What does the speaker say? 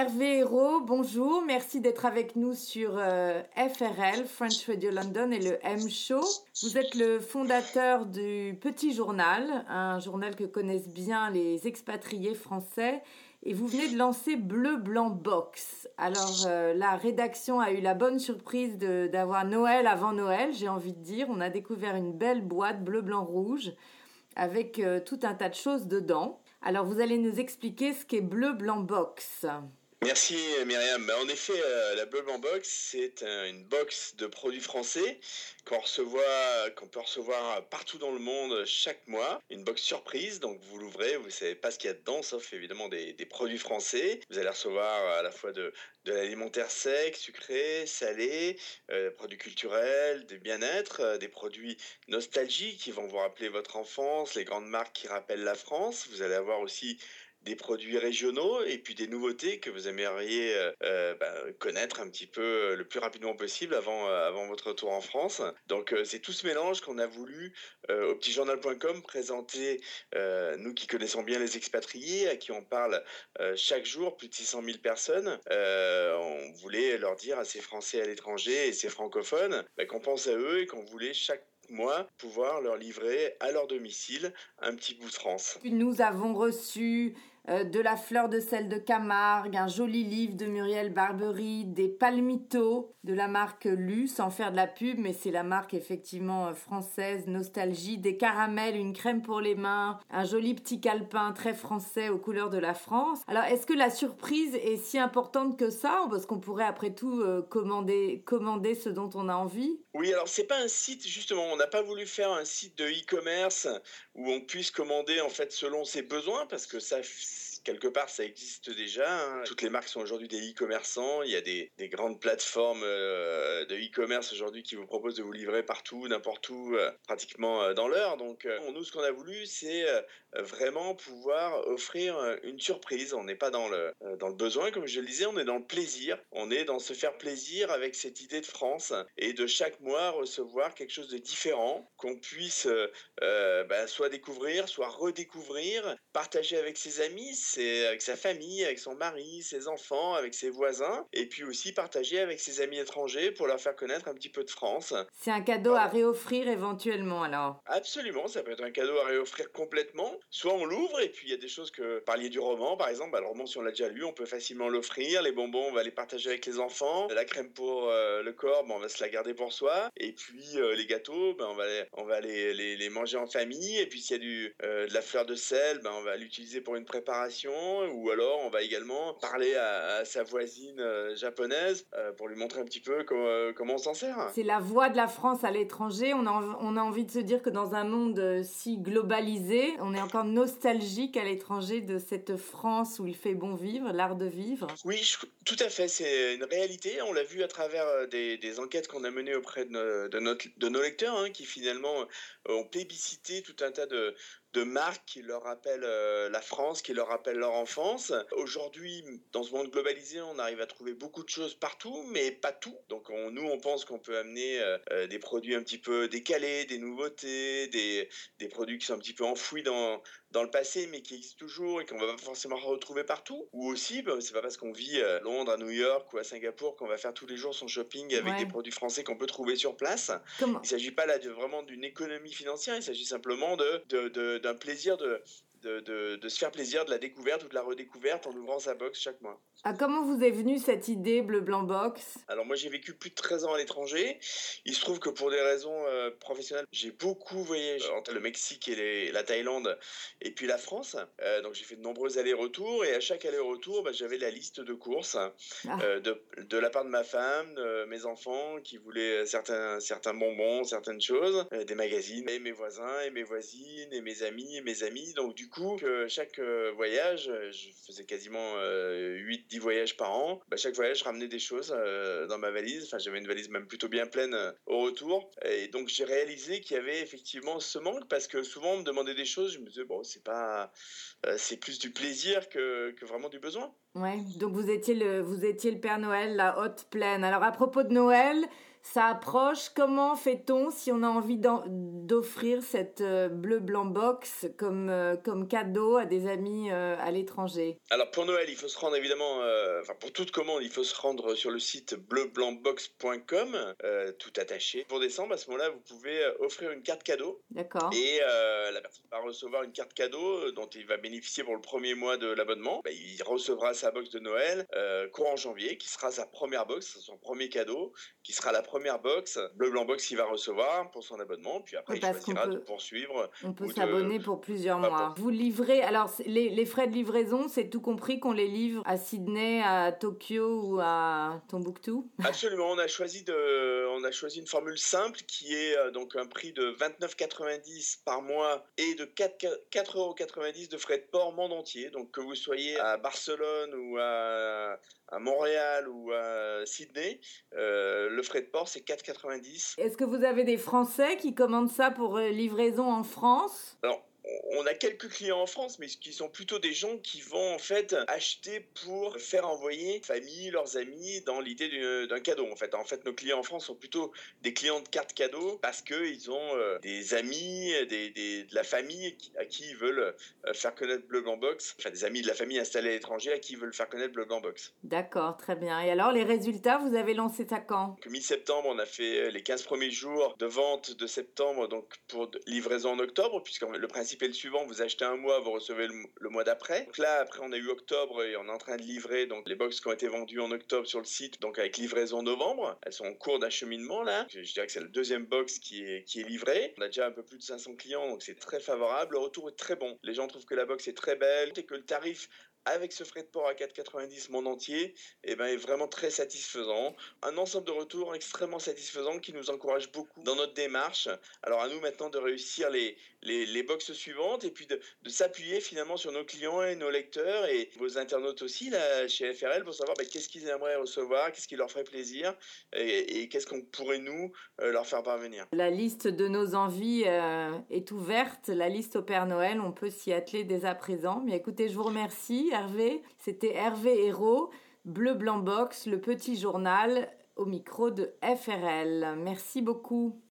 Hervé Hérault, bonjour, merci d'être avec nous sur euh, FRL, French Radio London et le M Show. Vous êtes le fondateur du Petit Journal, un journal que connaissent bien les expatriés français et vous venez de lancer Bleu Blanc Box. Alors euh, la rédaction a eu la bonne surprise d'avoir Noël avant Noël, j'ai envie de dire. On a découvert une belle boîte bleu blanc rouge avec euh, tout un tas de choses dedans. Alors vous allez nous expliquer ce qu'est Bleu Blanc Box. Merci Myriam. Bah, en effet, euh, la Bleu Blanc Box, c'est une box de produits français qu'on qu'on peut recevoir partout dans le monde chaque mois. Une box surprise, donc vous l'ouvrez, vous ne savez pas ce qu'il y a dedans, sauf évidemment des, produits français. Vous allez recevoir à la fois de, l'alimentaire sec, sucré, salé, euh, produits culturels, des bien-être, euh, des produits nostalgiques qui vont vous rappeler votre enfance, les grandes marques qui rappellent la France. Vous allez avoir aussi des produits régionaux et puis des nouveautés que vous aimeriez euh, euh, bah, connaître un petit peu euh, le plus rapidement possible avant, avant votre retour en France. Donc c'est tout ce mélange qu'on a voulu au petitjournal.com présenter, nous qui connaissons bien les expatriés, à qui on parle chaque jour, plus de 600 000 personnes. on voulait leur dire à ces Français à l'étranger et ces francophones bah, qu'on pense à eux et qu'on voulait chaque moi, pouvoir leur livrer à leur domicile un petit bout de France. Nous avons reçu euh, de la fleur de sel de Camargue, un joli livre de Muriel Barbery, des palmitos de la marque Lu, sans faire de la pub, mais c'est la marque effectivement euh, française, nostalgie, des caramels, une crème pour les mains, un joli petit calepin très français aux couleurs de la France. Alors est-ce que la surprise est si importante que ça Parce qu'on pourrait après tout euh, commander, commander ce dont on a envie? Oui, alors c'est pas un site justement, on n'a pas voulu faire un site de e-commerce où on puisse commander en fait selon ses besoins parce que ça quelque part, ça existe déjà. Hein. Toutes les marques sont aujourd'hui des e-commerçants. Il y a des, grandes plateformes euh, de e-commerce aujourd'hui qui vous proposent de vous livrer partout, n'importe où, euh, pratiquement euh, dans l'heure. Donc, nous, ce qu'on a voulu, c'est vraiment pouvoir offrir une surprise. On n'est pas dans le, dans le besoin, comme je le disais, on est dans le plaisir. On est dans se faire plaisir avec cette idée de France et de chaque mois recevoir quelque chose de différent qu'on puisse bah, soit découvrir, soit redécouvrir, partager avec ses amis c'est avec sa famille, avec son mari, ses enfants, avec ses voisins, et puis aussi partager avec ses amis étrangers pour leur faire connaître un petit peu de France. C'est un cadeau à réoffrir éventuellement alors. Absolument, ça peut être un cadeau à réoffrir complètement. Soit on l'ouvre et puis il y a des choses que, parliez du roman par exemple, bah, le roman si on l'a déjà lu, on peut facilement l'offrir, les bonbons on va les partager avec les enfants, la crème pour euh, le corps, on va se la garder pour soi, et puis euh, les gâteaux, ben, on va, les, on va les, les, manger en famille, et puis s'il y a du, euh, de la fleur de sel, ben, on va l'utiliser pour une préparation ou alors on va également parler à, sa voisine euh, japonaise euh, pour lui montrer un petit peu euh, comment, on s'en sert. C'est la voix de la France à l'étranger. On a, on a envie de se dire que dans un monde si globalisé, on est encore nostalgique à l'étranger de cette France où il fait bon vivre, l'art de vivre. Oui, tout à fait. C'est une réalité. On l'a vu à travers des, enquêtes qu'on a menées auprès de, de, nos lecteurs hein, qui finalement ont plébiscité tout un tas de, de marques qui leur rappellent euh, la France, qui leur rappellent leur enfance. Aujourd'hui, dans ce monde globalisé, on arrive à trouver beaucoup de choses partout, mais pas tout. Donc nous, on pense qu'on peut amener euh, euh, des produits un petit peu décalés, des nouveautés, des, des produits qui sont un petit peu enfouis dans, dans le passé, mais qui existent toujours et qu'on va pas forcément retrouver partout. Ou aussi, bah, c'est pas parce qu'on vit à Londres, à New York ou à Singapour qu'on va faire tous les jours son shopping avec des produits français qu'on peut trouver sur place. il ne s'agit pas là de, vraiment d'une économie financière, il s'agit simplement de, de d'un plaisir de, de, de, se faire plaisir de la découverte ou de la redécouverte en ouvrant sa box chaque mois. Ah, comment vous est venue cette idée Bleu Blanc Box? Alors moi j'ai vécu plus de 13 ans à l'étranger. Il se trouve que pour des raisons euh, professionnelles, j'ai beaucoup voyagé entre le Mexique et la Thaïlande et puis la France. Euh, donc j'ai fait de nombreux allers-retours et à chaque aller-retour, bah, j'avais la liste de courses ah. euh, de, de, la part de ma femme, de mes enfants qui voulaient certains, certains bonbons, certaines choses, des magazines, et mes voisins et mes voisines et mes amis et mes amis. Donc du coup, que chaque euh, voyage, euh, je faisais quasiment 8-10 euh, voyages par an. Bah, chaque voyage, je ramenais des choses dans ma valise. Enfin, j'avais une valise même plutôt bien pleine au retour. Et donc, j'ai réalisé qu'il y avait effectivement ce manque parce que souvent, on me demandait des choses. Je me disais, bon, c'est pas, c'est plus du plaisir que, vraiment du besoin. Ouais, donc vous étiez le, vous étiez le Père Noël, la haute plaine. Alors à propos de Noël, ça approche. Comment fait-on si on a envie d'offrir cette euh, bleu blanc box comme, euh, comme cadeau à des amis euh, à l'étranger? Alors pour Noël, il faut se rendre évidemment, enfin pour toute commande, il faut se rendre sur le site bleublancbox.com, tout attaché. Pour décembre, à ce moment-là, vous pouvez offrir une carte cadeau. D'accord. Et la personne va recevoir une carte cadeau dont il va bénéficier pour le premier mois de l'abonnement. Bah, il recevra sa box de Noël courant janvier, qui sera sa première box, son premier cadeau, qui sera la première box, Bleu Blanc Box, qu'il va recevoir pour son abonnement. Puis après, il choisira de poursuivre. On peut s'abonner pour plusieurs mois. Vous livrez, alors les, les, frais de livraison, c'est tout compris qu'on les livre à Sydney, à Tokyo ou à Tombouctou? Absolument, on a choisi, de, on a choisi une formule simple qui est euh, donc un prix de 29,90 par mois et de 4,90 euros de frais de port monde entier. Donc que vous soyez à Barcelone ou à Montréal ou à Sydney, euh, le frais de port c'est 4,90. Est-ce que vous avez des Français qui commandent ça pour euh, livraison en France? Alors, on a quelques clients en France, mais qui sont plutôt des gens qui vont en fait acheter pour faire envoyer famille, leurs amis dans l'idée d'un cadeau. En fait, en fait, nos clients en France sont plutôt des clients de cartes cadeaux parce que ils ont euh, des amis, des, de la famille à qui ils veulent euh, faire connaître Blog en Box. Enfin, des amis de la famille installés à l'étranger à qui ils veulent faire connaître Blog en Box. D'accord, très bien. Et alors, les résultats, vous avez lancé ça quand? Mi-septembre, on a fait les 15 premiers jours de vente de septembre, donc pour livraison en octobre, puisque le principe le vous achetez un mois, vous recevez le, mois d'après. Donc là, après, on a eu octobre et on est en train de livrer donc les box qui ont été vendues en octobre sur le site, donc avec livraison novembre. Elles sont en cours d'acheminement là. Je, dirais que c'est le deuxième box qui est, qui est livré. On a déjà un peu plus de 500 clients, donc c'est très favorable. Le retour est très bon. Les gens trouvent que la box est très belle et que le tarif avec ce frais de port à 4,90 monde entier, eh ben, est vraiment très satisfaisant. Un ensemble de retours extrêmement satisfaisant qui nous encourage beaucoup dans notre démarche. Alors à nous maintenant de réussir les, les, les boxes suivantes et puis de, de s'appuyer finalement sur nos clients et nos lecteurs et vos internautes aussi là, chez FRL pour savoir ben, qu'est-ce qu'ils aimeraient recevoir, qu'est-ce qui leur ferait plaisir et, qu'est-ce qu'on pourrait nous euh, leur faire parvenir. La liste de nos envies euh, est ouverte, la liste au Père Noël, on peut s'y atteler dès à présent. Mais écoutez, je vous remercie. Hervé. C'était Hervé Hérault, Bleu Blanc Box, le petit journal au micro de FRL. Merci beaucoup.